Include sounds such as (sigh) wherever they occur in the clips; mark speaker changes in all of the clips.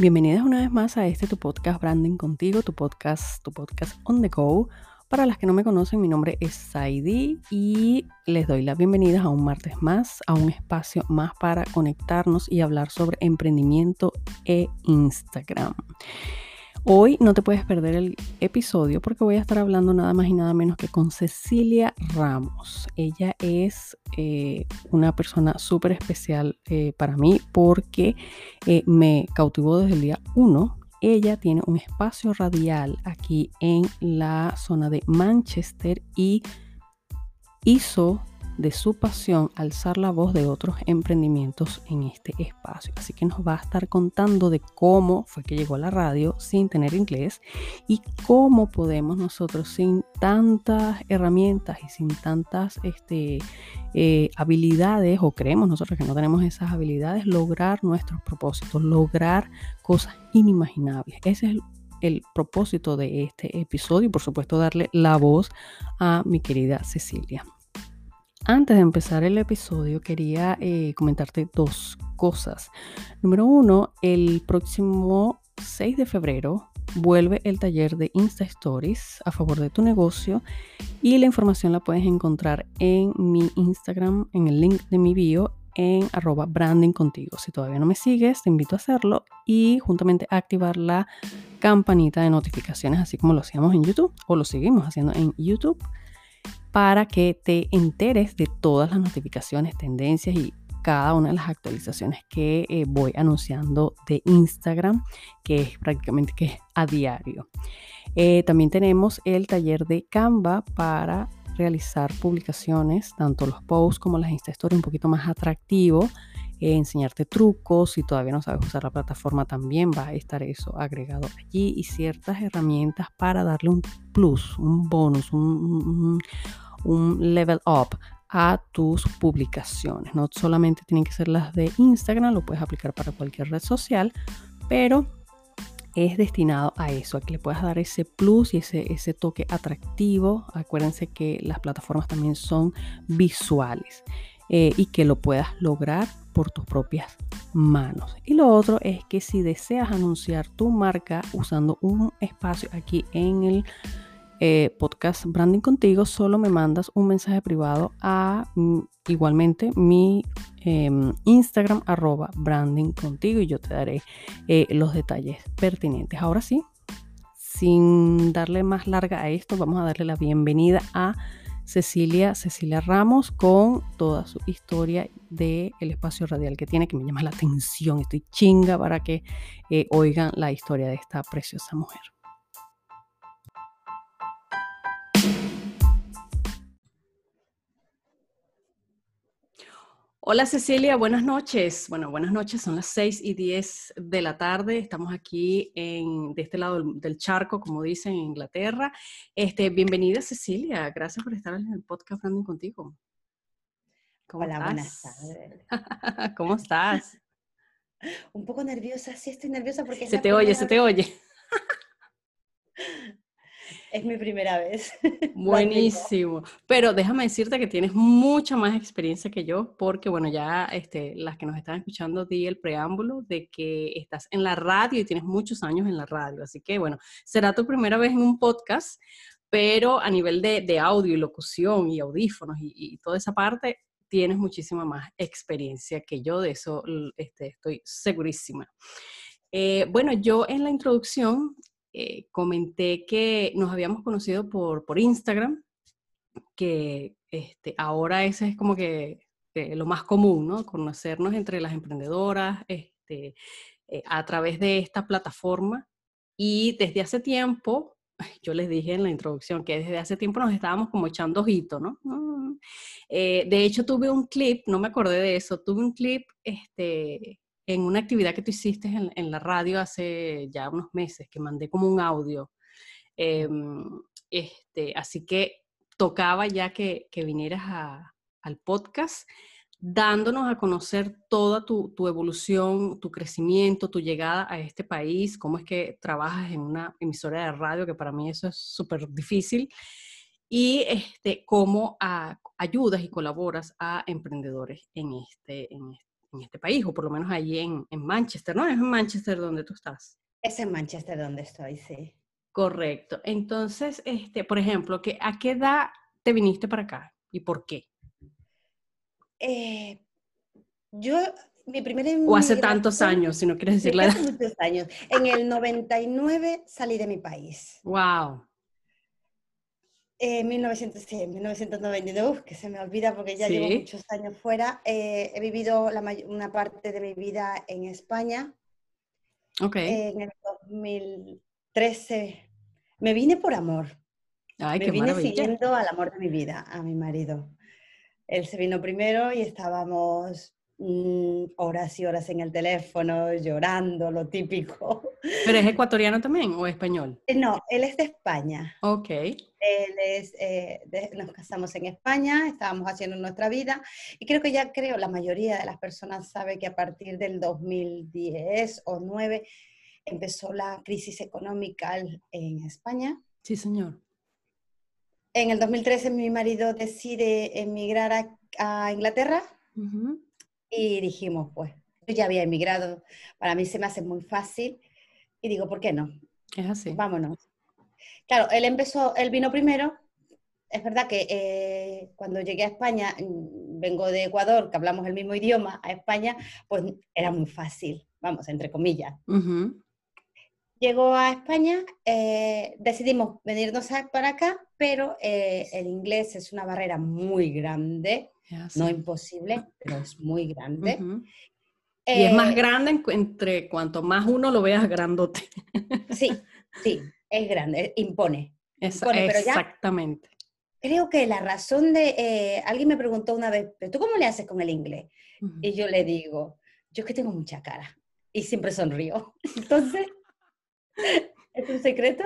Speaker 1: Bienvenidas una vez más a este tu podcast Branding Contigo, tu podcast, tu podcast on the go. Para las que no me conocen, mi nombre es Saidi y les doy la bienvenida a un martes más, a un espacio más para conectarnos y hablar sobre emprendimiento e Instagram. Hoy no te puedes perder el episodio porque voy a estar hablando nada más y nada menos que con Cecilia Ramos. Ella es eh, una persona súper especial eh, para mí porque eh, me cautivó desde el día 1. Ella tiene un espacio radial aquí en la zona de Manchester y hizo de su pasión alzar la voz de otros emprendimientos en este espacio. Así que nos va a estar contando de cómo fue que llegó a la radio sin tener inglés y cómo podemos nosotros sin tantas herramientas y sin tantas este, eh, habilidades, o creemos nosotros que no tenemos esas habilidades, lograr nuestros propósitos, lograr cosas inimaginables. Ese es el el propósito de este episodio y por supuesto darle la voz a mi querida Cecilia. Antes de empezar el episodio, quería eh, comentarte dos cosas. Número uno, el próximo 6 de febrero vuelve el taller de Insta Stories a favor de tu negocio y la información la puedes encontrar en mi Instagram, en el link de mi bio en arroba branding contigo. Si todavía no me sigues, te invito a hacerlo y juntamente activar la campanita de notificaciones, así como lo hacíamos en YouTube o lo seguimos haciendo en YouTube para que te enteres de todas las notificaciones, tendencias y cada una de las actualizaciones que eh, voy anunciando de Instagram, que es prácticamente que a diario. Eh, también tenemos el taller de Canva para realizar publicaciones, tanto los posts como las Insta Stories un poquito más atractivo eh, enseñarte trucos. Si todavía no sabes usar la plataforma, también va a estar eso agregado allí y ciertas herramientas para darle un plus, un bonus, un, un level up a tus publicaciones. No solamente tienen que ser las de Instagram, lo puedes aplicar para cualquier red social, pero es destinado a eso, a que le puedas dar ese plus y ese, ese toque atractivo. Acuérdense que las plataformas también son visuales eh, y que lo puedas lograr por tus propias manos. Y lo otro es que si deseas anunciar tu marca usando un espacio aquí en el eh, podcast Branding Contigo, solo me mandas un mensaje privado a mm, igualmente mi em, Instagram arroba branding contigo y yo te daré eh, los detalles pertinentes. Ahora sí, sin darle más larga a esto, vamos a darle la bienvenida a Cecilia, Cecilia Ramos con toda su historia del el espacio radial que tiene, que me llama la atención. Estoy chinga para que eh, oigan la historia de esta preciosa mujer. Hola Cecilia, buenas noches. Bueno, buenas noches, son las 6 y 10 de la tarde. Estamos aquí en, de este lado del, charco, como dicen en Inglaterra. Este, bienvenida Cecilia, gracias por estar en el podcast Branding contigo.
Speaker 2: Hola, buenas tardes. (laughs)
Speaker 1: ¿Cómo estás?
Speaker 2: Un poco nerviosa, sí estoy nerviosa porque...
Speaker 1: Se te oye, se te oye. (laughs)
Speaker 2: Es mi primera vez. (laughs)
Speaker 1: Buenísimo. Pero déjame decirte que tienes mucha más experiencia que yo, porque bueno, ya este, las que nos están escuchando di el preámbulo de que estás en la radio y tienes muchos años en la radio. Así que bueno, será tu primera vez en un podcast, pero a nivel de, audio y locución y audífonos y, toda esa parte, tienes muchísima más experiencia que yo, de eso este, estoy segurísima. Eh, bueno, yo en la introducción eh, comenté que nos habíamos conocido por, por Instagram, que este, ahora ese es como que eh, lo más común, ¿no? Conocernos entre las emprendedoras este, eh, a través de esta plataforma. Y desde hace tiempo, (laughs) yo les dije en la introducción que desde hace tiempo nos estábamos como echando ojito, ¿no? Mm, de hecho, tuve un clip, no me acordé de eso, tuve un clip este, en una actividad que tú hiciste en, la radio hace ya unos meses, que mandé como un audio. Em, este, así que tocaba ya que, vinieras al podcast dándonos a conocer toda tu, evolución, tu crecimiento, tu llegada a este país, cómo es que trabajas en una emisora de radio, que para mí eso es súper difícil, y este, cómo ayudas y colaboras a emprendedores en este, en este en este país, o por lo menos allí en, en Manchester, ¿no? Es en Manchester donde tú estás.
Speaker 2: Es en Manchester donde estoy, sí.
Speaker 1: Correcto. Entonces, este, por ejemplo, ¿que, ¿a qué edad te viniste para acá y por qué?
Speaker 2: Eh, yo, mi primera
Speaker 1: O hace tantos años, si no quieres decir la edad.
Speaker 2: Hace muchos años. En el 99 salí de mi país.
Speaker 1: Wow.
Speaker 2: En 1900, 1999, que se me olvida porque ya llevo muchos años fuera. Eh, he vivido la una parte de mi vida en España. En el 2013 me vine por amor.
Speaker 1: Ay,
Speaker 2: me
Speaker 1: qué
Speaker 2: vine
Speaker 1: maravilla.
Speaker 2: siguiendo al amor de mi vida, a mi marido. Él se vino primero y estábamos mm, horas y horas en el teléfono, llorando, lo típico.
Speaker 1: ¿Pero es (laughs) ecuatoriano también o español?
Speaker 2: Eh, no, él es de España.
Speaker 1: Ok.
Speaker 2: Él es, eh, de- nos casamos en España, estábamos haciendo nuestra vida y creo que ya creo la mayoría de las personas sabe que a partir del 2010 o 9 empezó la crisis económica en España.
Speaker 1: Sí, señor.
Speaker 2: En el 2013 mi marido decide emigrar a, a Inglaterra
Speaker 1: Ujú.
Speaker 2: Y dijimos, pues, yo ya había emigrado, para mí se me hace muy fácil y digo, ¿por qué no?
Speaker 1: Es así.
Speaker 2: Vámonos. Claro, él empezó, él vino primero. Es verdad que eh, cuando llegué a España, mm, vengo de Ecuador, que hablamos el mismo idioma, a España, pues era muy fácil, vamos, entre comillas.
Speaker 1: Ujú.
Speaker 2: Llegó a España, eh, decidimos venirnos para acá, pero eh, el inglés es una barrera muy grande,
Speaker 1: Es así.
Speaker 2: no imposible, pero es muy grande.
Speaker 1: Y es más
Speaker 2: Eh,
Speaker 1: grande en entre cuanto más uno lo veas grandote.
Speaker 2: Sí, (laughs) sí, es grande, impone.
Speaker 1: Esa-
Speaker 2: pero ya-
Speaker 1: exactamente.
Speaker 2: Creo que la razón de, eh, alguien me preguntó una vez, ¿pero tú cómo le haces con el inglés? Y yo le digo, yo es que tengo mucha cara y siempre sonrío. (laughs) Entonces, (laughs) es un secreto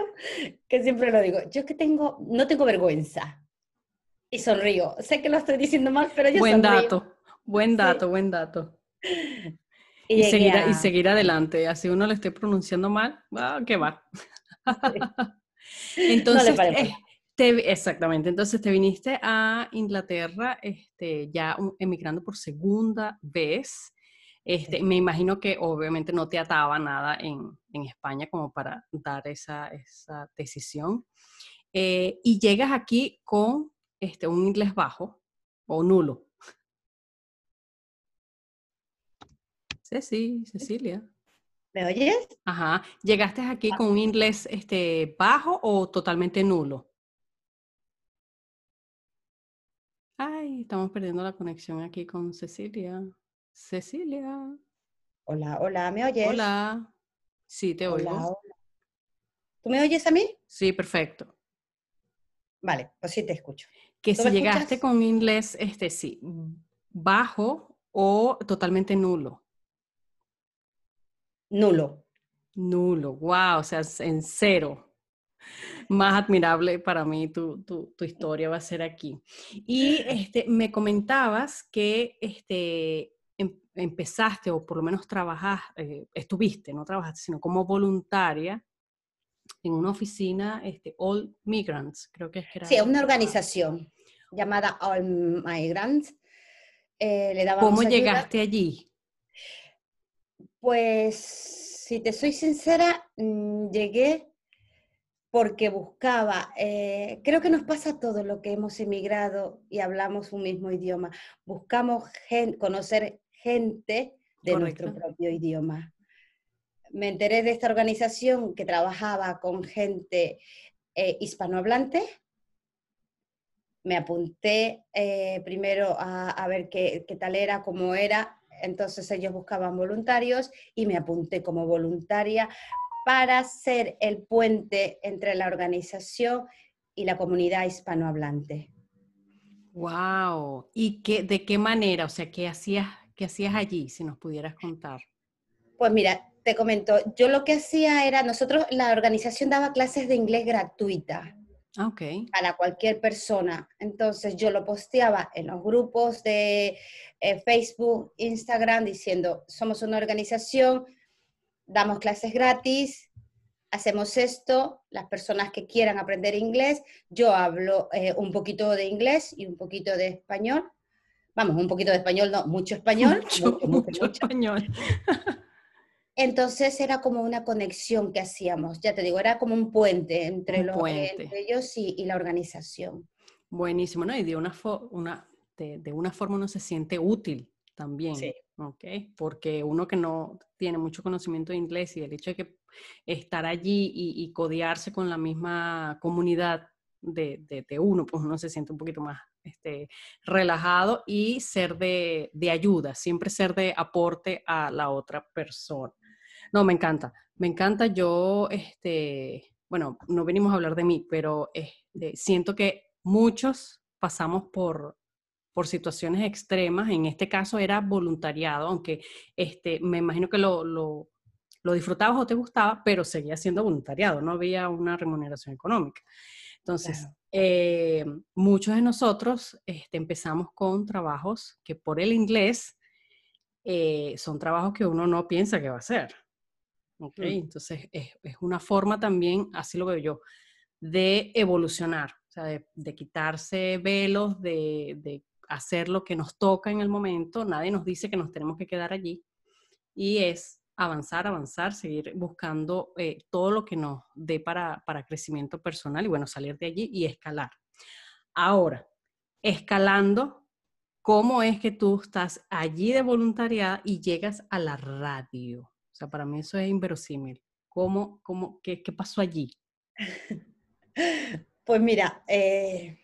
Speaker 2: que siempre lo digo. Yo es que tengo, no tengo vergüenza y sonrío. Sé que lo estoy diciendo mal, pero yo
Speaker 1: Buen
Speaker 2: sonrío.
Speaker 1: dato, buen
Speaker 2: Sí.
Speaker 1: dato, buen dato. (laughs)
Speaker 2: Y,
Speaker 1: seguir, a- y seguir adelante. Así uno le esté pronunciando mal, ah, que va. (laughs) Entonces,
Speaker 2: pare
Speaker 1: eh, te- exactamente. Entonces te viniste a Inglaterra, este, ya emigrando por segunda vez. Este,
Speaker 2: Sí.
Speaker 1: Me imagino que obviamente no te ataba nada en, en España como para dar esa, esa decisión. Eh, y llegas aquí con este, un inglés bajo o nulo. Ceci, Cecilia.
Speaker 2: ¿Me oyes?
Speaker 1: Ajá. ¿Llegaste aquí
Speaker 2: Ah.
Speaker 1: con un inglés este, bajo o totalmente nulo? Ay, estamos perdiendo la conexión aquí con Cecilia. Cecilia.
Speaker 2: Hola, hola, ¿me oyes?
Speaker 1: Hola. Sí, te
Speaker 2: Hola,
Speaker 1: oigo.
Speaker 2: hola. ¿Tú me oyes a mí?
Speaker 1: Sí, perfecto.
Speaker 2: Vale, pues sí te escucho.
Speaker 1: Que
Speaker 2: ¿Tú
Speaker 1: si llegaste
Speaker 2: escuchas?
Speaker 1: con inglés, este sí, bajo o totalmente nulo.
Speaker 2: Nulo.
Speaker 1: Nulo, wow, o sea, en cero. Más admirable para mí tu, tu, tu historia va a ser aquí. Y este, me comentabas que este, em- empezaste, o por lo menos trabajaste, eh, estuviste, no trabajaste, sino como voluntaria en una oficina, este, All Migrants, creo que es que era.
Speaker 2: Sí, una organización llamada All Migrants. Eh, le
Speaker 1: ¿Cómo
Speaker 2: ayuda.
Speaker 1: llegaste allí?
Speaker 2: Pues, si te soy sincera, mm, llegué porque buscaba, eh, creo que nos pasa a todos los que hemos emigrado y hablamos un mismo idioma. Buscamos gen- conocer gente de nuestro propio idioma. Me enteré de esta organización que trabajaba con gente eh, hispanohablante. Me apunté eh, primero a, a ver qué, qué tal era, cómo era. Entonces ellos buscaban voluntarios y me apunté como voluntaria para ser el puente entre la organización y la comunidad hispanohablante.
Speaker 1: Wow. ¿Y qué, de qué manera? O sea, ¿qué hacías, qué hacías allí, si nos pudieras contar?
Speaker 2: Pues mira, te comento, yo lo que hacía era, nosotros, la organización daba clases de inglés gratuita
Speaker 1: Ah, ok.
Speaker 2: para cualquier persona. Entonces yo lo posteaba en los grupos de eh, Facebook, Instagram, diciendo, somos una organización, damos clases gratis, hacemos esto, las personas que quieran aprender inglés, yo hablo eh, un poquito de inglés y un poquito de español vamos, un poquito de español, no, mucho español. (laughs)
Speaker 1: Mucho, mucho, español. (laughs)
Speaker 2: Entonces era como una conexión que hacíamos, ya te digo, era como un puente entre,
Speaker 1: Un
Speaker 2: los,
Speaker 1: puente.
Speaker 2: entre ellos y, y la organización.
Speaker 1: Buenísimo, ¿no? Y de una, fo- una, de, de una forma uno se siente útil también,
Speaker 2: Sí.
Speaker 1: ¿ok? Porque uno que no tiene mucho conocimiento de inglés y el hecho de que estar allí y, y codearse con la misma comunidad de, de- de uno, pues uno se siente un poquito más este, relajado y ser de, de ayuda, siempre ser de aporte a la otra persona. No, me encanta, me encanta. Yo, este, bueno, no venimos a hablar de mí, pero este, siento que muchos pasamos por, por situaciones extremas. En este caso era voluntariado, aunque este, me imagino que lo, lo, lo disfrutabas o te gustaba, pero seguía siendo voluntariado, no había una remuneración económica. Entonces,
Speaker 2: Claro.
Speaker 1: eh, muchos de nosotros este, empezamos con trabajos que por el inglés eh, son trabajos que uno no piensa que va a hacer. ¿Ok? Entonces, es, es una forma también, así lo veo yo, de evolucionar, o sea, de, de quitarse velos, de, de hacer lo que nos toca en el momento. Nadie nos dice que nos tenemos que quedar allí. Y es avanzar, avanzar, seguir buscando eh, todo lo que nos dé para, para crecimiento personal y bueno, salir de allí y escalar. Ahora, escalando, ¿cómo es que tú estás allí de voluntariada y llegas a la radio? O sea, para mí eso es inverosímil. ¿Cómo, cómo, qué, qué pasó allí? (laughs)
Speaker 2: Pues mira, eh,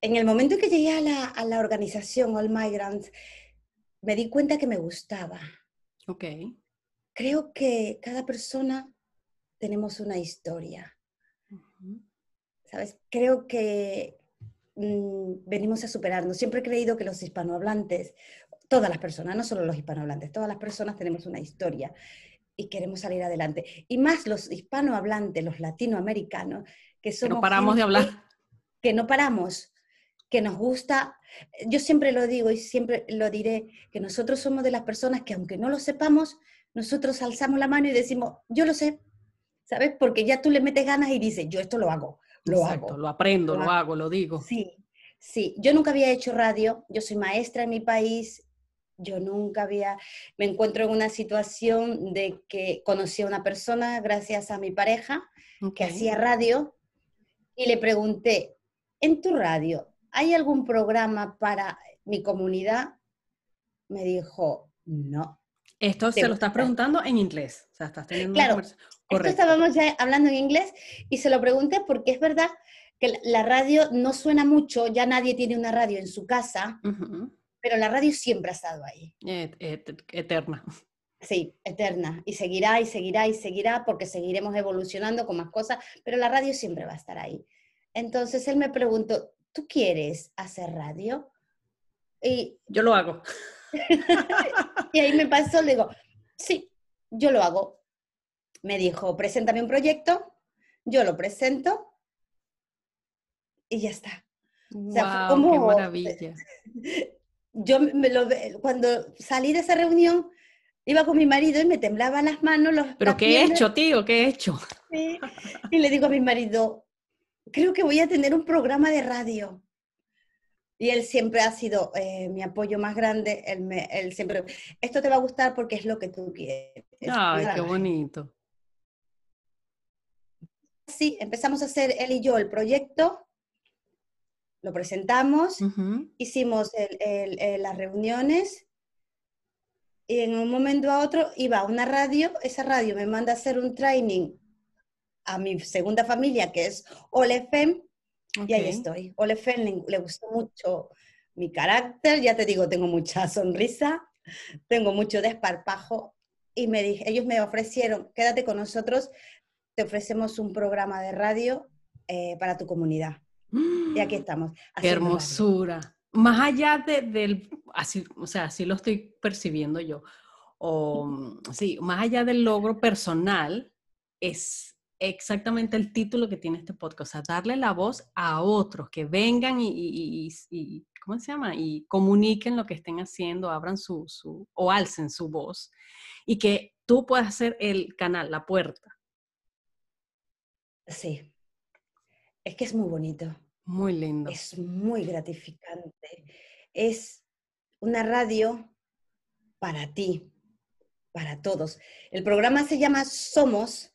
Speaker 2: en el momento que llegué a la, a la organización All Migrants, me di cuenta que me gustaba.
Speaker 1: Ok.
Speaker 2: Creo que cada persona tenemos una historia. ¿sabes? Creo que mm, venimos a superarnos. Siempre he creído que los hispanohablantes, todas las personas, no solo los hispanohablantes, todas las personas tenemos una historia y queremos salir adelante. Y más los hispanohablantes, los latinoamericanos, que
Speaker 1: Que
Speaker 2: somos
Speaker 1: no paramos de hablar.
Speaker 2: que no paramos, que nos gusta. Yo siempre lo digo y siempre lo diré, que nosotros somos de las personas que aunque no lo sepamos, nosotros alzamos la mano y decimos, yo lo sé, ¿sabes? Porque ya tú le metes ganas y dices, yo esto lo hago, lo
Speaker 1: Exacto,
Speaker 2: hago.
Speaker 1: lo aprendo,
Speaker 2: lo
Speaker 1: lo
Speaker 2: hago.
Speaker 1: hago, lo digo.
Speaker 2: Sí, sí. Yo nunca había hecho radio, yo soy maestra en mi país, yo nunca había, me encuentro en una situación de que conocí a una persona gracias a mi pareja que hacía radio y le pregunté, en tu radio, ¿hay algún programa para mi comunidad? Me dijo, no.
Speaker 1: Esto se lo estás preguntando en inglés. O sea, estás teniendo
Speaker 2: Claro, Esto estábamos ya hablando en inglés y se lo pregunté porque es verdad que la- radio no suena mucho, ya nadie tiene una radio en su casa,
Speaker 1: Ujú.
Speaker 2: Pero la radio siempre ha estado ahí.
Speaker 1: Et- et- eterna.
Speaker 2: Sí, eterna. Y seguirá y seguirá y seguirá porque seguiremos evolucionando con más cosas, pero la radio siempre va a estar ahí. Entonces él me preguntó, ¿tú quieres hacer radio? Y,
Speaker 1: Yo lo hago. (laughs)
Speaker 2: y ahí me pasó, le digo, sí, yo lo hago. Me dijo, preséntame un proyecto, yo lo presento y ya está. sea, fue
Speaker 1: Guau, qué maravilla. (laughs)
Speaker 2: Yo me lo, cuando salí de esa reunión, iba con mi marido y me temblaban las manos, los,
Speaker 1: Pero ¿qué he hecho, tío? ¿Qué he hecho?
Speaker 2: Sí. Y le digo a mi marido, creo que voy a tener un programa de radio. Y él siempre ha sido eh, mi apoyo más grande. Él, me- él siempre, esto te va a gustar porque es lo que tú quieres.
Speaker 1: Ay, qué
Speaker 2: la gente".
Speaker 1: bonito.
Speaker 2: Sí, empezamos a hacer él y yo el proyecto, lo presentamos, hicimos el- el- el- las reuniones y en un momento a otro iba a una radio, esa radio me manda a hacer un training a mi segunda familia que es OLEFEM y ahí estoy. OLEFEM le, le gustó mucho mi carácter, ya te digo, tengo mucha sonrisa, tengo mucho desparpajo y me dije, ellos me ofrecieron, quédate con nosotros, te ofrecemos un programa de radio eh, para tu comunidad. Y aquí estamos.
Speaker 1: Qué hermosura. Más allá de- del, así, o sea, así lo estoy percibiendo yo. O, mm, sí, más allá del logro personal, es exactamente el título que tiene este podcast. O sea, darle la voz a otros que vengan y, y- y- y- ¿cómo se llama? Y comuniquen lo que estén haciendo, abran su, su, o alcen su voz. Y que tú puedas ser el canal, la puerta.
Speaker 2: Sí. Es que es muy bonito.
Speaker 1: Muy lindo.
Speaker 2: Es muy gratificante. es una radio para ti, para todos. El programa se llama Somos,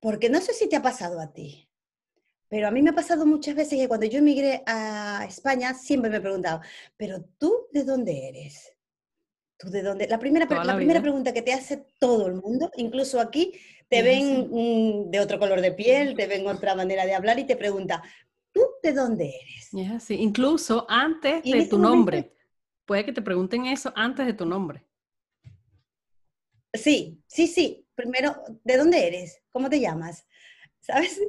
Speaker 2: porque no sé si te ha pasado a ti, pero a mí me ha pasado muchas veces que cuando yo emigré a España siempre me he preguntado, pero tú de dónde eres? ¿Tú de dónde? La primera, la, primera pregunta que te hace todo el mundo, incluso aquí, te ven mm, de otro color de piel, te ven otra manera de hablar y te pregunta, ¿tú de dónde eres?
Speaker 1: Es así, incluso antes de tu nombre. Puede que te pregunten eso antes de tu nombre.
Speaker 2: Sí, sí, sí. Primero, ¿de dónde eres? ¿Cómo te llamas? ¿Sabes?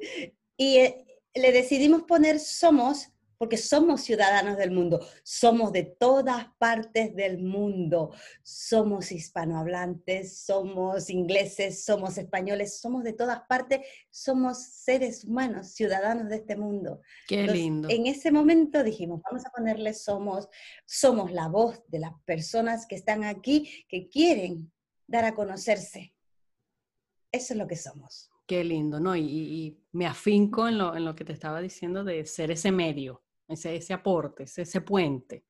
Speaker 2: Y eh, le decidimos poner somos porque somos ciudadanos del mundo, somos de todas partes del mundo, somos hispanohablantes, somos ingleses, somos españoles, somos de todas partes, somos seres humanos, ciudadanos de este mundo.
Speaker 1: Qué lindo.
Speaker 2: En ese momento dijimos, vamos a ponerle somos, somos la voz de las personas que están aquí, que quieren dar a conocerse. Eso es lo que somos.
Speaker 1: Qué lindo, ¿no? Y, me afinco en lo, en lo, que te estaba diciendo de ser ese medio, ese, ese aporte, ese, puente.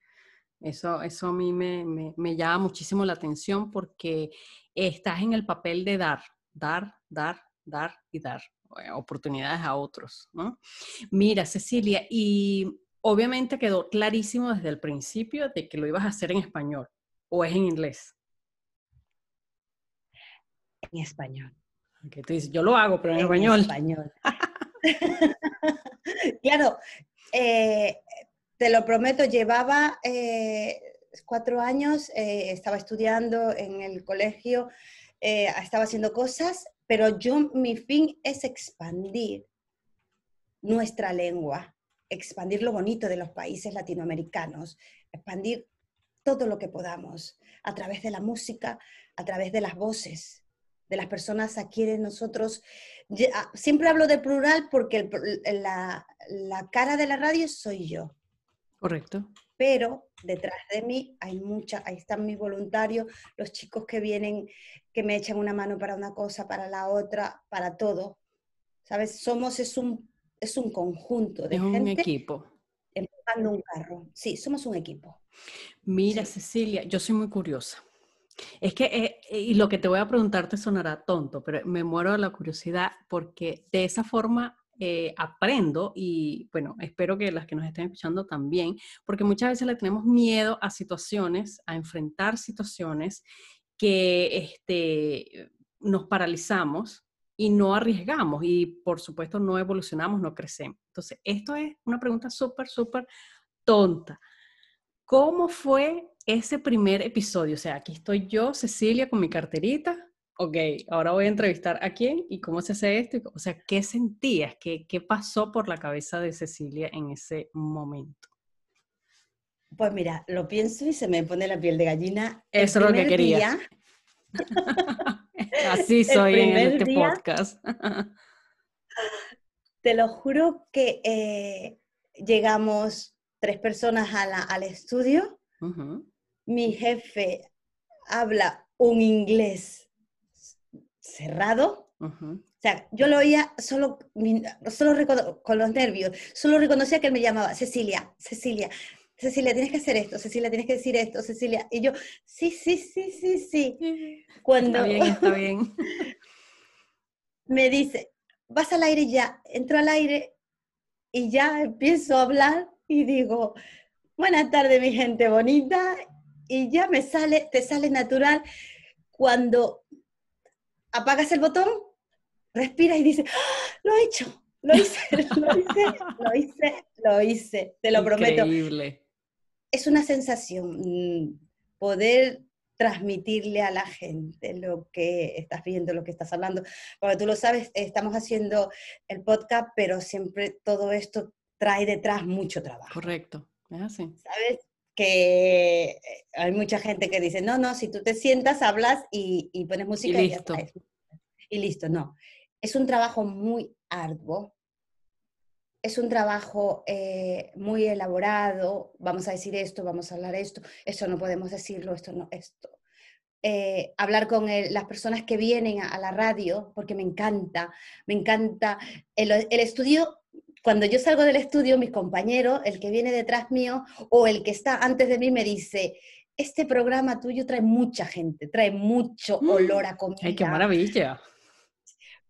Speaker 1: Eso, eso a mí me, me, me, llama muchísimo la atención porque estás en el papel de dar, dar, dar, dar y dar eh, oportunidades a otros, ¿no? Mira, Cecilia, y obviamente quedó clarísimo desde el principio de que lo ibas a hacer en español o es en inglés.
Speaker 2: En español.
Speaker 1: Que tú dices, yo lo hago, pero en, español.
Speaker 2: español. (laughs) claro, eh, te lo prometo, llevaba eh, cuatro años, eh, estaba estudiando en el colegio, estaba haciendo cosas, pero yo, mi fin es expandir nuestra lengua, expandir lo bonito de los países latinoamericanos, expandir todo lo que podamos a través de la música, a través de las voces, de las personas a quienes nosotros, ah, siempre hablo de plural porque la, cara de la radio soy yo.
Speaker 1: Correcto.
Speaker 2: Pero detrás de mí hay mucha, ahí están mis voluntarios, los chicos que vienen, que me echan una mano para una cosa, para la otra, para todo. ¿Sabes? Somos, es un, es un conjunto de
Speaker 1: es
Speaker 2: un
Speaker 1: equipo.
Speaker 2: Empujando un carro. Sí, somos un equipo.
Speaker 1: Mira, Cecilia, yo soy muy curiosa. Es que, eh, y lo que te voy a preguntar te sonará tonto, pero me muero de la curiosidad porque de esa forma eh, aprendo y bueno, espero que las que nos estén escuchando también, porque muchas veces le tenemos miedo a situaciones, a enfrentar situaciones que este, nos paralizamos y no arriesgamos y por supuesto no evolucionamos, no crecemos. Entonces, esto es una pregunta súper, súper tonta. ¿Cómo fue ese primer episodio? O sea, aquí estoy yo, Cecilia, con mi carterita. Ok, ahora voy a entrevistar a quién y cómo se hace esto. O sea, ¿qué sentías? ¿Qué, qué pasó por la cabeza de Cecilia en ese momento?
Speaker 2: Pues mira, lo pienso y se me pone la piel de gallina.
Speaker 1: Eso es lo que quería. (laughs) Así (laughs) soy en este podcast. (laughs)
Speaker 2: te lo juro que eh, llegamos tres personas al estudio. Mi jefe habla un inglés cerrado. O sea, yo lo oía solo, solo con los nervios, solo reconocía que él me llamaba Cecilia, Cecilia, Cecilia, tienes que hacer esto, Cecilia, tienes que decir esto, Cecilia. Y yo, sí, sí, sí, sí, sí.
Speaker 1: Cuando está bien, está bien. (laughs)
Speaker 2: me dice, vas al aire ya, entro al aire y ya empiezo a hablar y digo, buenas tardes mi gente bonita, y ya me sale, te sale natural cuando apagas el botón, respiras y dices, ¡Ah! lo he hecho, lo hice, (laughs) lo hice, lo hice, lo hice, te lo Increíble. prometo. Es una sensación mm, poder transmitirle a la gente lo que estás viendo, lo que estás hablando. Porque tú lo sabes, estamos haciendo el podcast, pero siempre todo esto trae detrás mucho trabajo.
Speaker 1: Correcto, es así.
Speaker 2: ¿Sabes? Que eh, hay mucha gente que dice, no, no, si tú te sientas, hablas y, pones música y, listo. Y, listo, no. Es un trabajo muy arduo, es un trabajo eh, muy elaborado, vamos a decir esto, vamos a hablar esto, esto no podemos decirlo, esto no, esto. Eh, hablar con las personas que vienen a, la radio, porque me encanta, me encanta. el, estudio cuando yo salgo del estudio, mis compañeros, el que viene detrás mío o el que está antes de mí me dice, este programa tuyo trae mucha gente, trae mucho mm. olor a comida.
Speaker 1: ¡Ay, qué maravilla!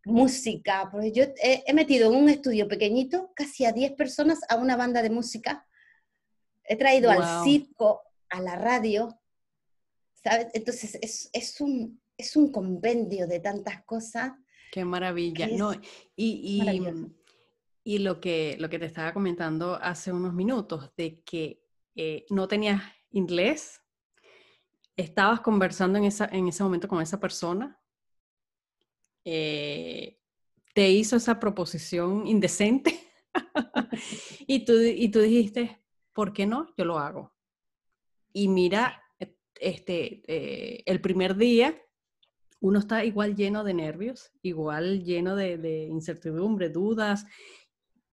Speaker 2: Música, porque yo he, metido en un estudio pequeñito casi a 10 personas a una banda de música. He traído al circo, a la radio, ¿sabes? Entonces es, un, es un compendio de tantas cosas.
Speaker 1: Qué maravilla. No, y, y, lo, que, lo que te estaba comentando hace unos minutos, de que eh, no tenías inglés, estabas conversando en, esa, en ese momento con esa persona, eh, te hizo esa proposición indecente (laughs) y, tú, y tú dijiste, ¿por qué no? Yo lo hago. Y mira, este, eh, el primer día uno está igual lleno de nervios, igual lleno de, de incertidumbre, dudas,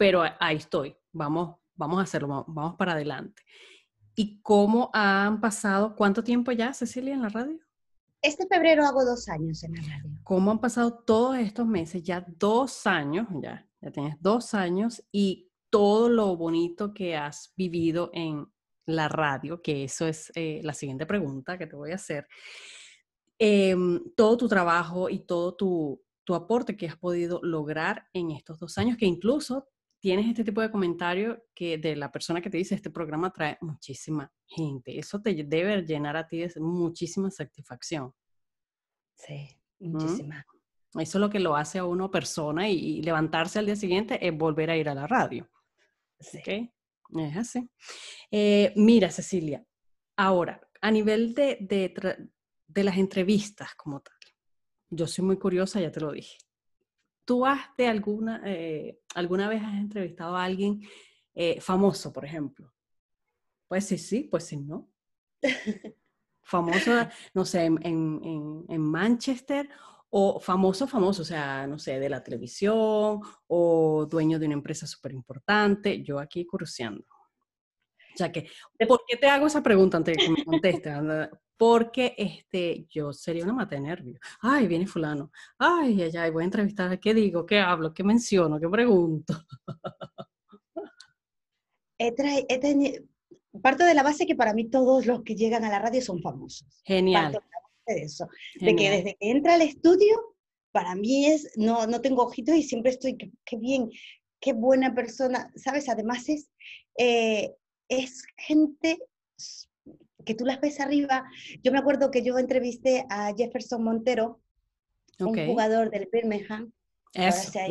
Speaker 1: pero ahí estoy, vamos, vamos a hacerlo, vamos para adelante. ¿Y cómo han pasado, cuánto tiempo ya, Cecilia, en la radio?
Speaker 2: Este febrero hago dos años en la radio.
Speaker 1: ¿Cómo han pasado todos estos meses? Ya dos años, ya, ya tienes dos años y todo lo bonito que has vivido en la radio, que eso es eh, la siguiente pregunta que te voy a hacer. Em, todo tu trabajo y todo tu, tu aporte que has podido lograr en estos dos años, que incluso tienes este tipo de comentario que de la persona que te dice, este programa trae muchísima gente. Eso te debe llenar a ti de muchísima satisfacción.
Speaker 2: Sí, muchísima.
Speaker 1: Eso es lo que lo hace a uno persona y, levantarse al día siguiente es volver a ir a la radio. Sí. Es así. Eh, mira, Cecilia, ahora, a nivel de, de, de las entrevistas como tal, yo soy muy curiosa, ya te lo dije. ¿Tú has de alguna, eh, alguna vez has entrevistado a alguien eh, famoso, por ejemplo? Pues sí, sí, pues sí, no. (laughs) famoso, no sé, en, en, Manchester o famoso, famoso, o sea, no sé, de la televisión o dueño de una empresa súper importante, yo aquí cruceando. O sea que, ¿por qué te hago esa pregunta antes de que me contestes? porque este, yo sería una mata de nervios. Ay, viene fulano. Ay, ay, ay, voy a entrevistar. ¿Qué digo? ¿Qué hablo? ¿Qué menciono? ¿Qué pregunto?
Speaker 2: parto de la base que para mí todos los que llegan a la radio son famosos.
Speaker 1: Genial.
Speaker 2: de eso. De que desde que entra al estudio, para mí es, no, no tengo ojitos y siempre estoy, qué, bien, qué buena persona. ¿Sabes? Además es, eh, es gente que tú las ves arriba. Yo me acuerdo que yo entrevisté a Jefferson Montero, un jugador del Birmingham.
Speaker 1: se, ha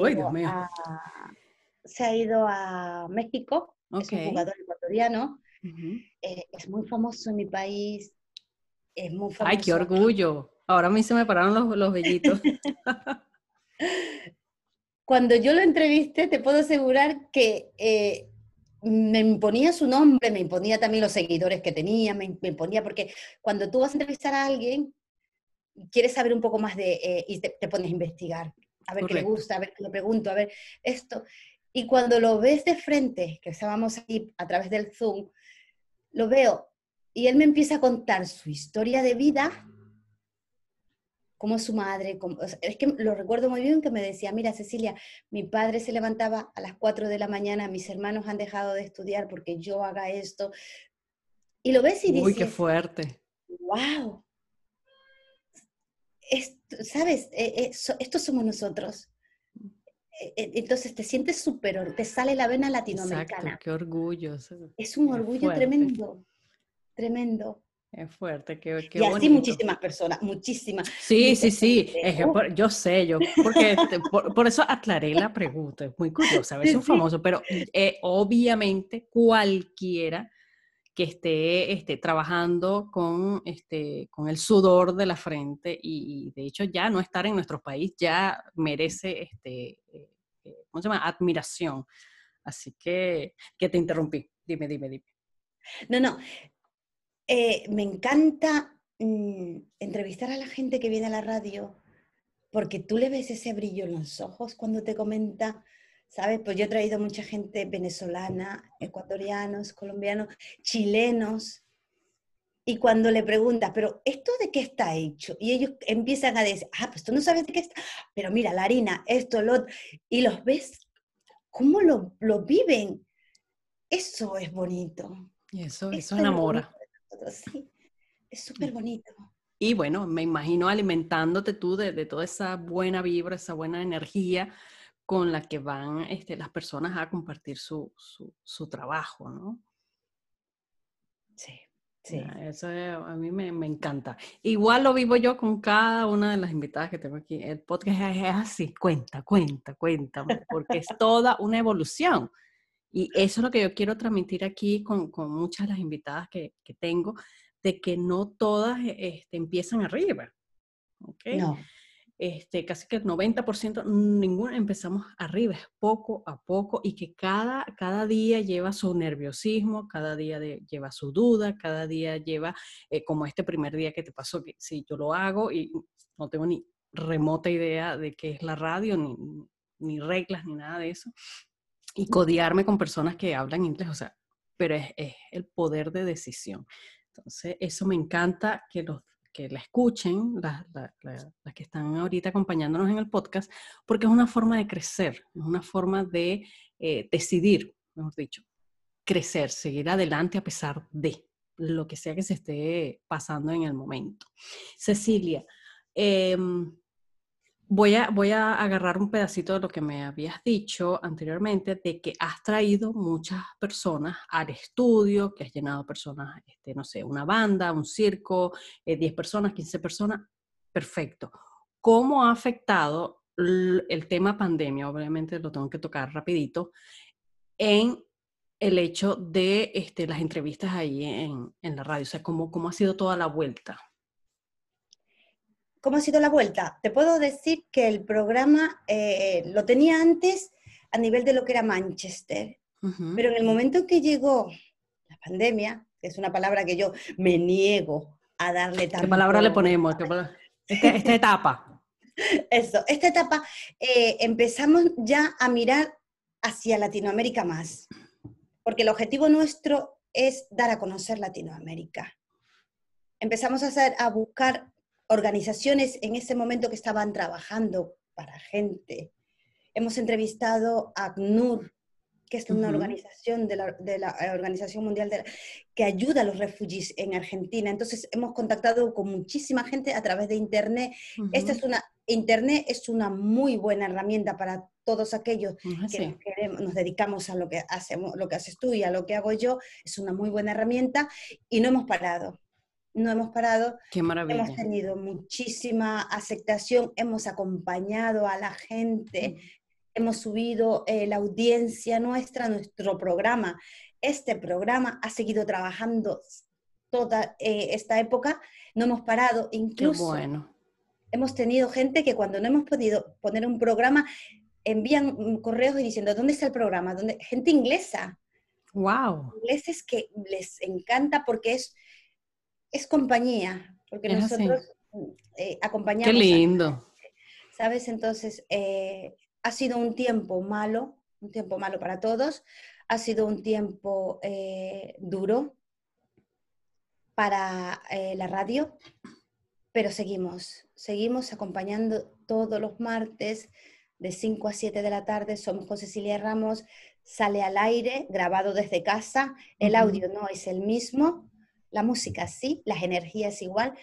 Speaker 2: ido a, México, es un jugador ecuatoriano. Eh, es muy famoso en mi país. Es muy famoso.
Speaker 1: ¡Ay, qué orgullo! Ahora a mí se me pararon los, los vellitos. (laughs) (laughs)
Speaker 2: Cuando yo lo entrevisté, te puedo asegurar que eh, me imponía su nombre, me imponía también los seguidores que tenía, me, imponía, porque cuando tú vas a entrevistar a alguien, quieres saber un poco más de, eh, y te, pones a investigar, a ver qué le gusta, a ver qué le pregunto, a ver esto. Y cuando lo ves de frente, que estábamos ahí a través del Zoom, lo veo y él me empieza a contar su historia de vida como su madre, es que lo recuerdo muy bien que me decía, mira Cecilia, mi padre se levantaba a las 4 de la mañana, mis hermanos han dejado de estudiar porque yo haga esto. Y lo ves y dices...
Speaker 1: Uy, qué fuerte.
Speaker 2: ¡Wow! ¿Sabes? E, e, estos somos nosotros. E, entonces te sientes súper, te sale la vena latinoamericana.
Speaker 1: qué orgullo.
Speaker 2: Es un orgullo tremendo, tremendo.
Speaker 1: Es fuerte, qué,
Speaker 2: qué Y así muchísimas personas, muchísimas.
Speaker 1: Sí, sí, sí, yo sé, yo, porque por, eso aclaré la pregunta, es muy curiosa, a ver si es famoso, pero eh, obviamente cualquiera que esté, esté trabajando con, este, con el sudor de la frente y, de hecho ya no estar en nuestro país ya merece, este, eh, eh, ¿cómo se llama? Admiración. Así que, que te interrumpí, dime, dime, dime.
Speaker 2: No, no, eh, me encanta mm, entrevistar a la gente que viene a la radio porque tú le ves ese brillo en los ojos cuando te comenta, ¿sabes? Pues yo he traído mucha gente venezolana, ecuatorianos, colombianos, chilenos, y cuando le preguntas, pero ¿esto de qué está hecho? Y ellos empiezan a decir, ah, pues tú no sabes de qué está, pero mira, la harina, esto, lo otro, y los ves cómo lo, lo viven. Eso es bonito.
Speaker 1: Y eso, eso, enamora.
Speaker 2: Es súper bonito.
Speaker 1: Y bueno, me imagino alimentándote tú de, de, toda esa buena vibra, esa buena energía con la que van este, las personas a compartir su, su, su trabajo, ¿no?
Speaker 2: Sí. Sí.
Speaker 1: Eso a mí me, me, encanta. Igual lo vivo yo con cada una de las invitadas que tengo aquí. El podcast es así, cuenta, cuenta, cuenta, porque es toda una evolución. Y eso es lo que yo quiero transmitir aquí con, con muchas de las invitadas que, que, tengo, de que no todas este, empiezan arriba. ¿okay?
Speaker 2: No
Speaker 1: este, casi que el 90%, ninguno empezamos arriba, es poco a poco y que cada, cada día lleva su nerviosismo, cada día lleva su duda, cada día lleva, eh, como este primer día que te pasó, que si yo lo hago y no tengo ni remota idea de qué es la radio, ni, ni reglas, ni nada de eso, y codiarme con personas que hablan inglés, o sea, pero es, el poder de decisión. Entonces, eso me encanta que los que la escuchen, las, que están ahorita acompañándonos en el podcast, porque es una forma de crecer, es una forma de eh, decidir, mejor dicho, crecer, seguir adelante a pesar de lo que sea que se esté pasando en el momento. Cecilia, eh, Voy a, voy a agarrar un pedacito de lo que me habías dicho anteriormente, de que has traído muchas personas al estudio, que has llenado personas, este, no sé, una banda, un circo, 10 eh, personas, 15 personas. Perfecto. ¿Cómo ha afectado el tema pandemia? Obviamente lo tengo que tocar rapidito, en el hecho de este, las entrevistas ahí en, en la radio. O sea, ¿cómo, ¿cómo ha sido toda la vuelta?
Speaker 2: ¿Cómo ha sido la vuelta? Te puedo decir que el programa eh, lo tenía antes a nivel de lo que era Manchester, pero en el momento en que llegó la pandemia, que es una palabra que yo me niego a darle
Speaker 1: tanto... ¿Qué palabra le ponemos? (laughs) esta, etapa.
Speaker 2: Eso, esta etapa eh, empezamos ya a mirar hacia Latinoamérica más, porque el objetivo nuestro es dar a conocer Latinoamérica. Empezamos a, hacer, a buscar organizaciones en ese momento que estaban trabajando para gente. Hemos entrevistado a ACNUR, que es una organización de la, eh, Organización Mundial de que ayuda a los refugiados en Argentina. Entonces hemos contactado con muchísima gente a través de Internet. Esta es una, Internet es una muy buena herramienta para todos aquellos que nos dedicamos a lo que hacemos, lo que haces tú y a lo que hago yo. Es una muy buena herramienta y no hemos parado no hemos parado.
Speaker 1: Qué maravilla.
Speaker 2: Hemos tenido muchísima aceptación, hemos acompañado a la gente, mm. hemos subido eh, la audiencia nuestra, nuestro programa. Este programa ha seguido trabajando toda eh, esta época, no hemos parado, incluso
Speaker 1: bueno.
Speaker 2: hemos tenido gente que cuando no hemos podido poner un programa, envían correos y diciendo, ¿dónde está el programa? ¿Dónde? Gente inglesa.
Speaker 1: Wow.
Speaker 2: Ingleses que les encanta porque es es compañía, porque nosotros eh, acompañamos.
Speaker 1: Qué lindo.
Speaker 2: ¿Sabes? Entonces, eh, ha sido un tiempo malo, un tiempo malo para todos, ha sido un tiempo eh, duro para la radio, pero seguimos, seguimos acompañando todos los martes de 5 a 7 de la tarde. Somos con Cecilia Ramos, sale al aire, grabado desde casa, el audio no es el mismo, la música sí, las energías igual,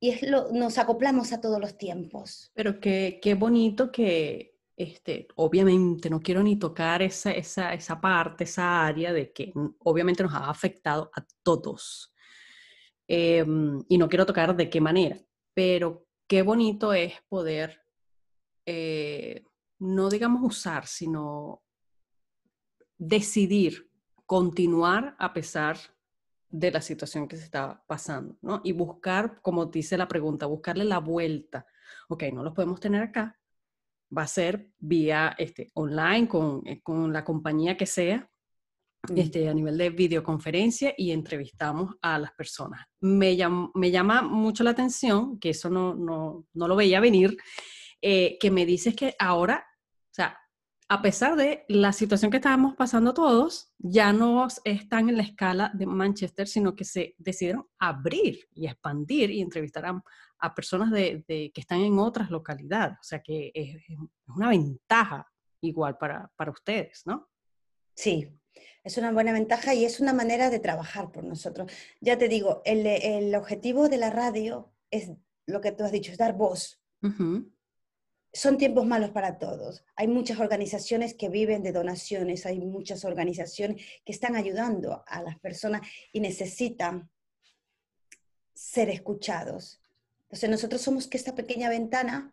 Speaker 2: y es lo, nos acoplamos a todos los tiempos.
Speaker 1: Pero qué, qué bonito que, este, obviamente, no quiero ni tocar esa, esa, esa parte, esa área de que obviamente nos ha afectado a todos. Em, y no quiero tocar de qué manera, pero qué bonito es poder, eh, no digamos usar, sino decidir continuar a pesar de la situación que se está pasando, ¿no? Y buscar, como dice la pregunta, buscarle la vuelta. Ok, no los podemos tener acá, va a ser vía este, online con, eh, con la compañía que sea, este, a nivel de videoconferencia y entrevistamos a las personas. Me, me llama mucho la atención, que eso no, no, no lo veía venir, eh, que me dices que ahora, a pesar de la situación que estábamos pasando todos, ya no están en la escala de Manchester, sino que se decidieron abrir y expandir y entrevistar a, personas de, que están en otras localidades. O sea que es, una ventaja igual para, para ustedes, ¿no?
Speaker 2: Sí, es una buena ventaja y es una manera de trabajar por nosotros. Ya te digo, el, el objetivo de la radio es lo que tú has dicho, es dar voz. Son tiempos malos para todos. Hay muchas organizaciones que viven de donaciones, hay muchas organizaciones que están ayudando a las personas y necesitan ser escuchados. Entonces nosotros somos que esta pequeña ventana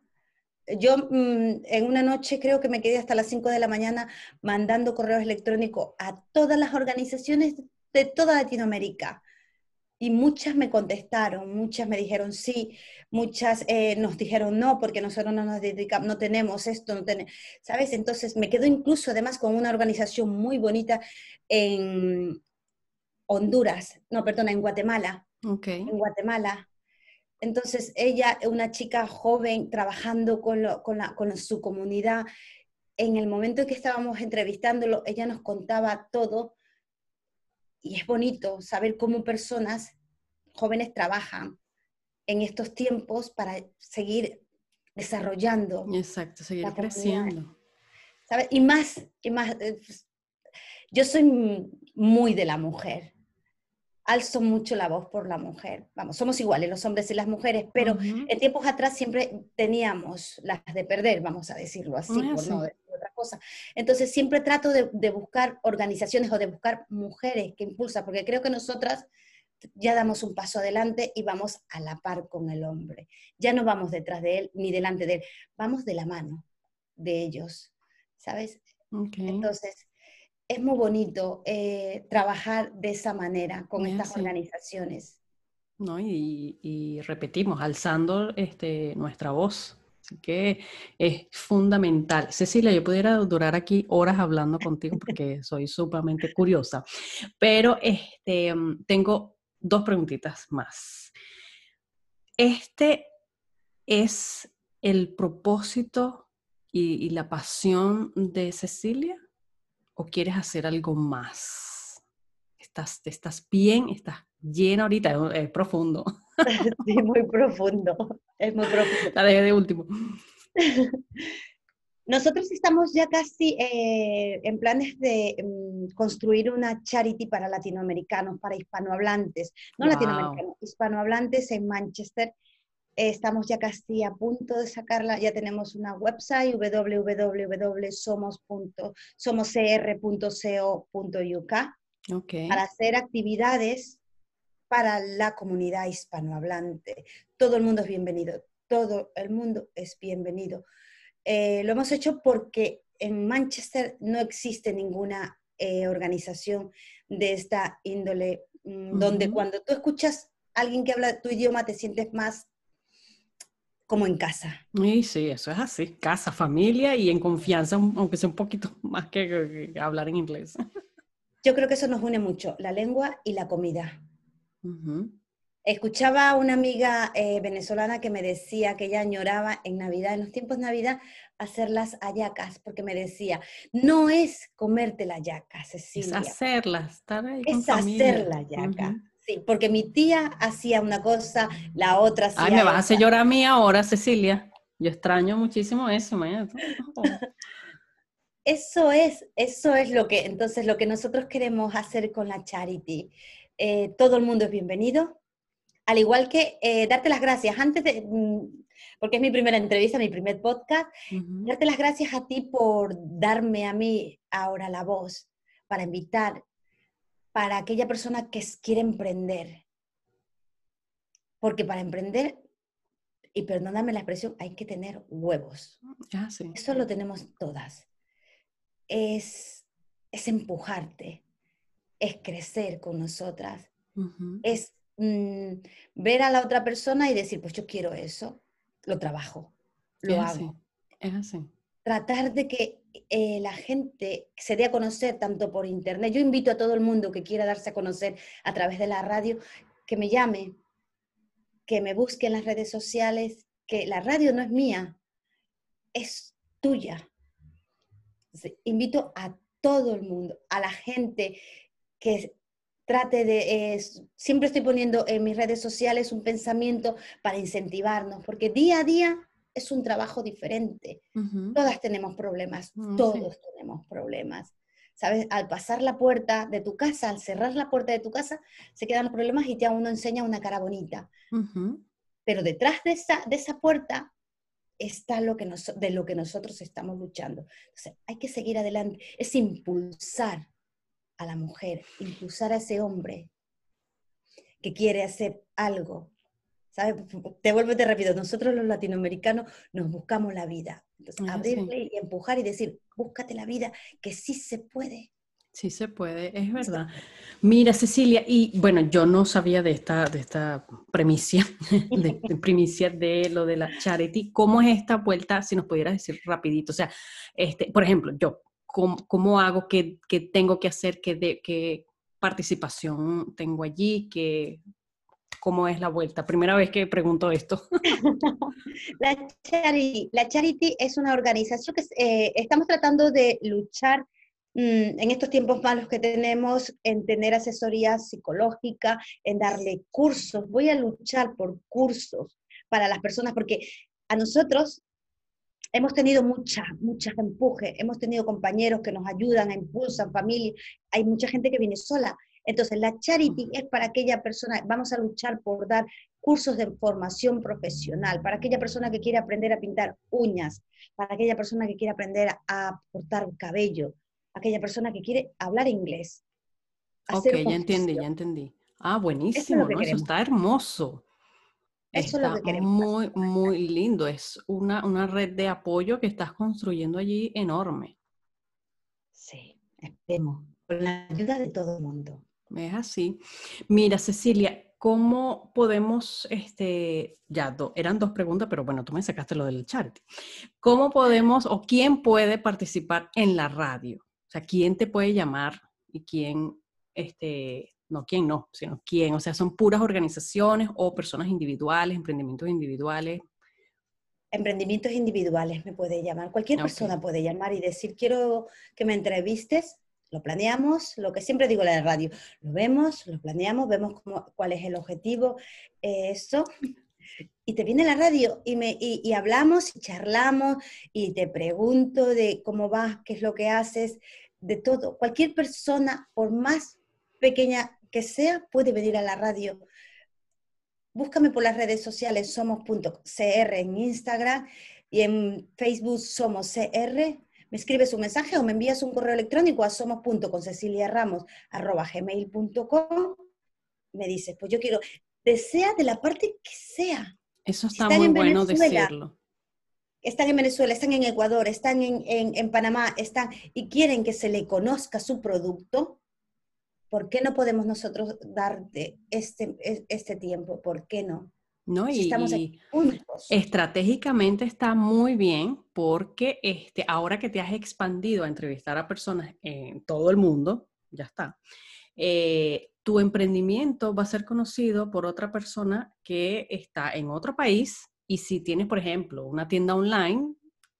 Speaker 2: yo mm, en una noche creo que me quedé hasta las 5 de la mañana mandando correos electrónicos a todas las organizaciones de toda Latinoamérica. Y muchas me contestaron, muchas me dijeron sí, muchas eh, nos dijeron no, porque nosotros no nos dedicamos, no tenemos esto, no tenemos, ¿sabes? Entonces me quedo incluso además con una organización muy bonita en Honduras, no, perdona, en Guatemala.
Speaker 1: Okay.
Speaker 2: En Guatemala, entonces, ella, una chica joven, trabajando con, con, su comunidad, en el momento en que estábamos entrevistándolo, ella nos contaba todo y es bonito saber cómo personas jóvenes trabajan en estos tiempos para seguir desarrollando.
Speaker 1: Exacto, seguir creciendo.
Speaker 2: ¿sabes? Y más, y más, eh, yo soy muy de la mujer alzo mucho la voz por la mujer. Vamos, somos iguales los hombres y las mujeres, pero en tiempos atrás siempre teníamos las de perder, vamos a decirlo así, ah, por no decir Entonces siempre trato de, buscar organizaciones o de buscar mujeres que impulsan, porque creo que nosotras ya damos un paso adelante y vamos a la par con el hombre. Ya no vamos detrás de él ni delante de él, vamos de la mano de ellos, ¿sabes? Entonces, es muy bonito eh, trabajar de esa manera con estas organizaciones.
Speaker 1: No, y, repetimos, alzando este, nuestra voz. Así que es fundamental. Cecilia, yo pudiera durar aquí horas hablando contigo porque (laughs) soy sumamente curiosa, pero este, tengo dos preguntitas más. Este es el propósito y la pasión de Cecilia o quieres hacer algo más? ¿Estás, estás bien? ¿Estás llena ahorita? Es, profundo. (laughs)
Speaker 2: Sí, muy profundo. Es muy profundo.
Speaker 1: La dejé de último. (laughs)
Speaker 2: Nosotros estamos ya casi eh, en planes de mm, construir una charity para latinoamericanos, para hispanohablantes, no latinoamericanos, hispanohablantes en Manchester estamos ya casi a punto de sacarla, ya tenemos una website www.somos.somoscr.co.uk para hacer actividades para la comunidad hispanohablante. Todo el mundo es bienvenido, todo el mundo es bienvenido. Eh, lo hemos hecho porque en Manchester no existe ninguna eh, organización de esta índole, mm, donde cuando tú escuchas a alguien que habla tu idioma te sientes más como en casa.
Speaker 1: Sí, sí, eso es así. Casa, familia y en confianza, aunque sea un poquito (laughs) más que, hablar en inglés.
Speaker 2: Yo creo que eso nos une mucho, la lengua y la comida. Escuchaba a una amiga eh, venezolana que me decía que ella añoraba en Navidad, en los tiempos de Navidad, hacer las ayacas, porque me decía, no es comerte la yaca, Cecilia.
Speaker 1: Es hacerlas, estar ahí
Speaker 2: Es hacer la yaca. Sí, porque mi tía hacía una cosa, la otra hacía
Speaker 1: Ay, me vas a hacer llorar a mí ahora, Cecilia. Yo extraño muchísimo eso, (laughs)
Speaker 2: Eso es, eso es lo que, entonces, lo que nosotros queremos hacer con la charity. Eh, todo el mundo es bienvenido. Al igual que eh, darte las gracias antes de, mm, porque es mi primera entrevista, mi primer podcast, darte las gracias a ti por darme a mí ahora la voz para invitar para aquella persona que quiere emprender. Porque para emprender, y perdóname la expresión, hay que tener huevos.
Speaker 1: Ah,
Speaker 2: Eso lo tenemos todas. Es, es empujarte, es crecer con nosotras, es mm, ver a la otra persona y decir, pues yo quiero eso, lo trabajo, lo hago.
Speaker 1: Es así
Speaker 2: tratar de que eh, la gente se dé a conocer tanto por internet. Yo invito a todo el mundo que quiera darse a conocer a través de la radio que me llame, que me busque en las redes sociales, que la radio no es mía, es tuya. invito a todo el mundo, a la gente que trate de, siempre estoy poniendo en mis redes sociales un pensamiento para incentivarnos, porque día a día es un trabajo diferente. Todas tenemos problemas, mm, todos tenemos problemas. ¿Sabes? Al pasar la puerta de tu casa, al cerrar la puerta de tu casa, se quedan los problemas y ya uno enseña una cara bonita. Pero detrás de esa, de esa puerta está lo que de lo que nosotros estamos luchando. Entonces, hay que seguir adelante. Es impulsar a la mujer, impulsar a ese hombre que quiere hacer algo. ¿Sabes? (laughs) Te vuelvo y te repito, nosotros los latinoamericanos nos buscamos la vida. Entonces, abrirle y empujar y decir, búscate la vida, que sí se puede.
Speaker 1: Sí se puede, es verdad. Mira, Cecilia, y bueno, yo no sabía de esta, de esta premicia, (laughs) de, primicia de lo de la charity. ¿Cómo es esta vuelta? Si nos pudieras decir rapidito. O sea, este, por ejemplo, yo, ¿cómo, hago? ¿Qué, ¿Qué, tengo que hacer? ¿Qué, de, ¿Qué participación tengo allí? ¿Qué, ¿Cómo es la vuelta? Primera vez que pregunto esto. (laughs)
Speaker 2: la, charity, la Charity es una organización que eh, estamos tratando de luchar Mm, en estos tiempos malos que tenemos, en tener asesoría psicológica, en darle cursos. Voy a luchar por cursos para las personas porque a nosotros hemos tenido mucha, mucha empuje, hemos tenido compañeros que nos ayudan, impulsan, familia, hay mucha gente que viene sola. Entonces, la charity es para aquella persona, vamos a luchar por dar cursos de formación profesional, para aquella persona que quiere aprender a pintar uñas, para aquella persona que quiere aprender a cortar cabello, aquella persona que quiere hablar inglés.
Speaker 1: Ok, ya entendí, ya entendí. Ah, buenísimo, eso, eso está hermoso. Eso está es lo que queremos. Muy, muy lindo. Es una, una red de apoyo que estás construyendo allí enorme.
Speaker 2: Sí, esperemos, con la ayuda de todo el mundo.
Speaker 1: Es así. Mira, Cecilia, ¿cómo podemos, este, ya eran dos preguntas, pero bueno, tú me sacaste lo del charity. ¿Cómo podemos o quién puede participar en la radio? O sea, ¿quién te puede llamar y quién, este, no quién no, sino quién? O sea, son puras organizaciones o personas individuales, emprendimientos individuales.
Speaker 2: Emprendimientos individuales me puede llamar. Cualquier persona puede llamar y decir, quiero que me entrevistes. Lo planeamos, lo que siempre digo en la radio, lo vemos, lo planeamos, vemos cuál es el objetivo, eso, y te viene la radio y, me, y, hablamos y charlamos y te pregunto de cómo vas, qué es lo que haces, de todo. Cualquier persona, por más pequeña que sea, puede venir a la radio. Búscame por las redes sociales somos.cr en Instagram y en Facebook somos CR. Me escribes un mensaje o me envías un correo electrónico a somos.conceciliaramos.gmail.com. Me dices, pues yo quiero, desea de la parte que sea.
Speaker 1: Eso está muy bueno decirlo.
Speaker 2: Están en Venezuela, están en Ecuador, están en, Panamá, están y quieren que se le conozca su producto. ¿Por qué no podemos nosotros darte este, e, este tiempo? ¿Por qué no?
Speaker 1: No, y, estamos estratégicamente está muy bien porque este, ahora que te has expandido a entrevistar a personas en todo el mundo, ya está, eh, tu emprendimiento va a ser conocido por otra persona que está en otro país y si tienes, por ejemplo, una tienda online,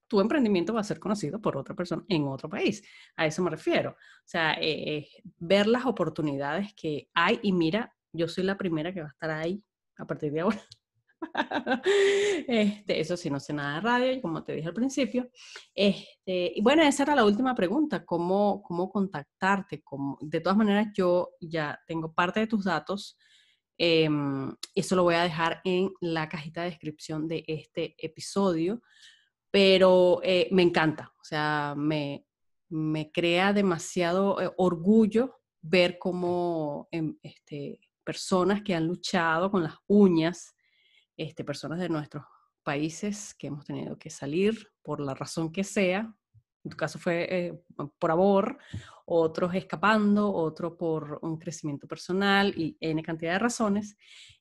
Speaker 1: tu emprendimiento va a ser conocido por otra persona en otro país. A eso me refiero. O sea, eh, ver las oportunidades que hay y mira, yo soy la primera que va a estar ahí a partir de ahora. (laughs) este, eso sí, no sé nada de radio, como te dije al principio. Este, y bueno, esa era la última pregunta, ¿cómo, cómo contactarte? de todas maneras, yo ya tengo parte de tus datos. Em, eso lo voy a dejar en la cajita de descripción de este episodio, pero eh, me encanta, o sea, me, me crea demasiado eh, orgullo ver cómo em, este, personas que han luchado con las uñas, este, personas de nuestros países que hemos tenido que salir por la razón que sea. En tu caso fue eh, por amor, otros escapando, otro por un crecimiento personal y N cantidad de razones.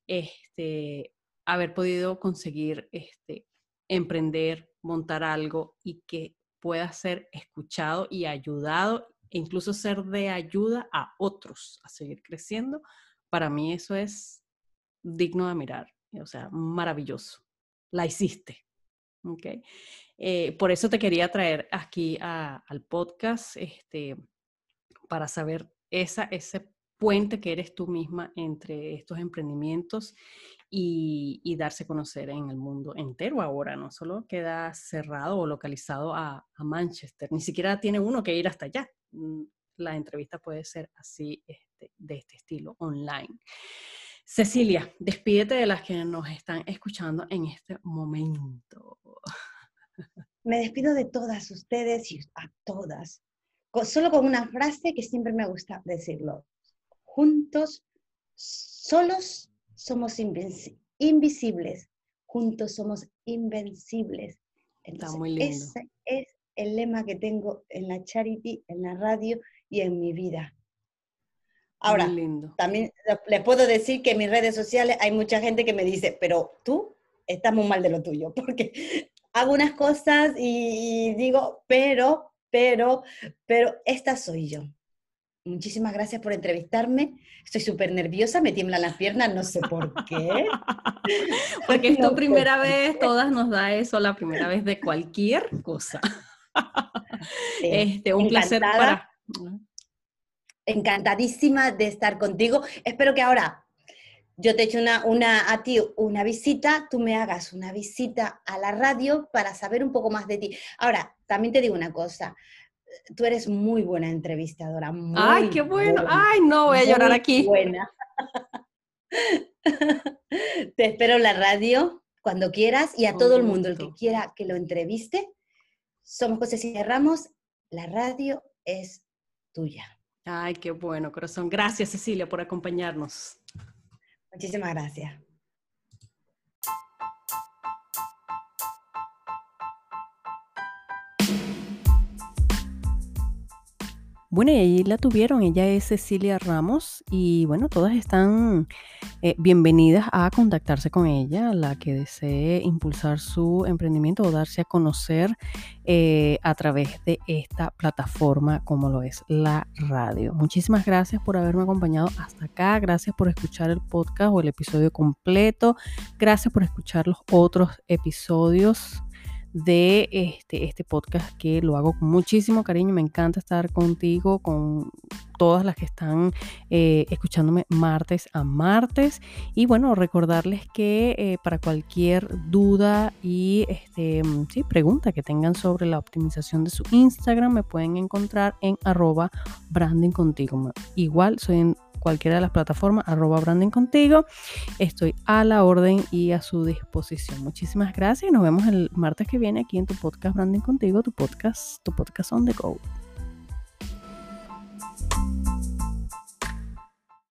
Speaker 1: Este, haber podido conseguir este, emprender, montar algo y que pueda ser escuchado y ayudado, e incluso ser de ayuda a otros a seguir creciendo, para mí eso es digno de mirar o sea, maravilloso. La hiciste. Okay. Eh, por eso te quería traer aquí al podcast, este, para saber esa, ese puente que eres tú misma entre estos emprendimientos y, darse a conocer en el mundo entero ahora. No solo queda cerrado o localizado a, Manchester, ni siquiera tiene uno que ir hasta allá. Mm, la entrevista puede ser así, este, de este estilo, online. Cecilia, despídete de las que nos están escuchando en este momento. (laughs)
Speaker 2: Me despido de todas ustedes y a todas, solo con una frase que siempre me gusta decirlo. Juntos, solos somos invisibles, juntos somos invencibles.
Speaker 1: Está muy lindo.
Speaker 2: Ese es el lema que tengo en la charity, en la radio y en mi vida. Ahora, también le puedo decir que en mis redes sociales hay mucha gente que me dice, pero tú estás muy mal de lo tuyo, (laughs) porque hago unas cosas y, digo, pero, pero, pero esta soy yo. Muchísimas gracias por entrevistarme. Estoy súper nerviosa, me tiemblan las piernas, no sé por qué. (laughs)
Speaker 1: Porque es tu primera vez, todas nos da eso, la primera vez de cualquier cosa. (laughs) Este, un placer para
Speaker 2: encantadísima de estar contigo. Espero que ahora yo te eche una, una, a ti una visita, tú me hagas una visita a la radio para saber un poco más de ti. Ahora, también te digo una cosa. Tú eres muy buena entrevistadora.
Speaker 1: Ay, qué bueno. Ay, no voy a llorar aquí.
Speaker 2: Buena. (laughs) te espero en la radio cuando quieras y a todo el mundo, el que quiera que lo entreviste. Somos José Cecilia Ramos. La radio es tuya.
Speaker 1: Ay, qué bueno, corazón. Gracias, Cecilia, por acompañarnos.
Speaker 2: Muchísimas gracias.
Speaker 1: Bueno, y ahí la tuvieron, ella es Cecilia Ramos y bueno, todas están eh, bienvenidas a contactarse con ella, la que desee impulsar su emprendimiento o darse a conocer eh, a través de esta plataforma como lo es la radio. Muchísimas gracias por haberme acompañado hasta acá, gracias por escuchar el podcast o el episodio completo, gracias por escuchar los otros episodios de este, este podcast que lo hago con muchísimo cariño. Me encanta estar contigo, con todas las que están eh, escuchándome martes a martes. Y bueno, recordarles que eh, para cualquier duda y este, sí, pregunta que tengan sobre la optimización de su Instagram, me pueden encontrar en arroba branding contigo. Igual soy en cualquiera de las plataformas, arroba contigo. Estoy a la orden y a su disposición. Muchísimas gracias y nos vemos el martes que viene aquí en tu podcast Branding contigo, tu podcast, tu podcast on the go.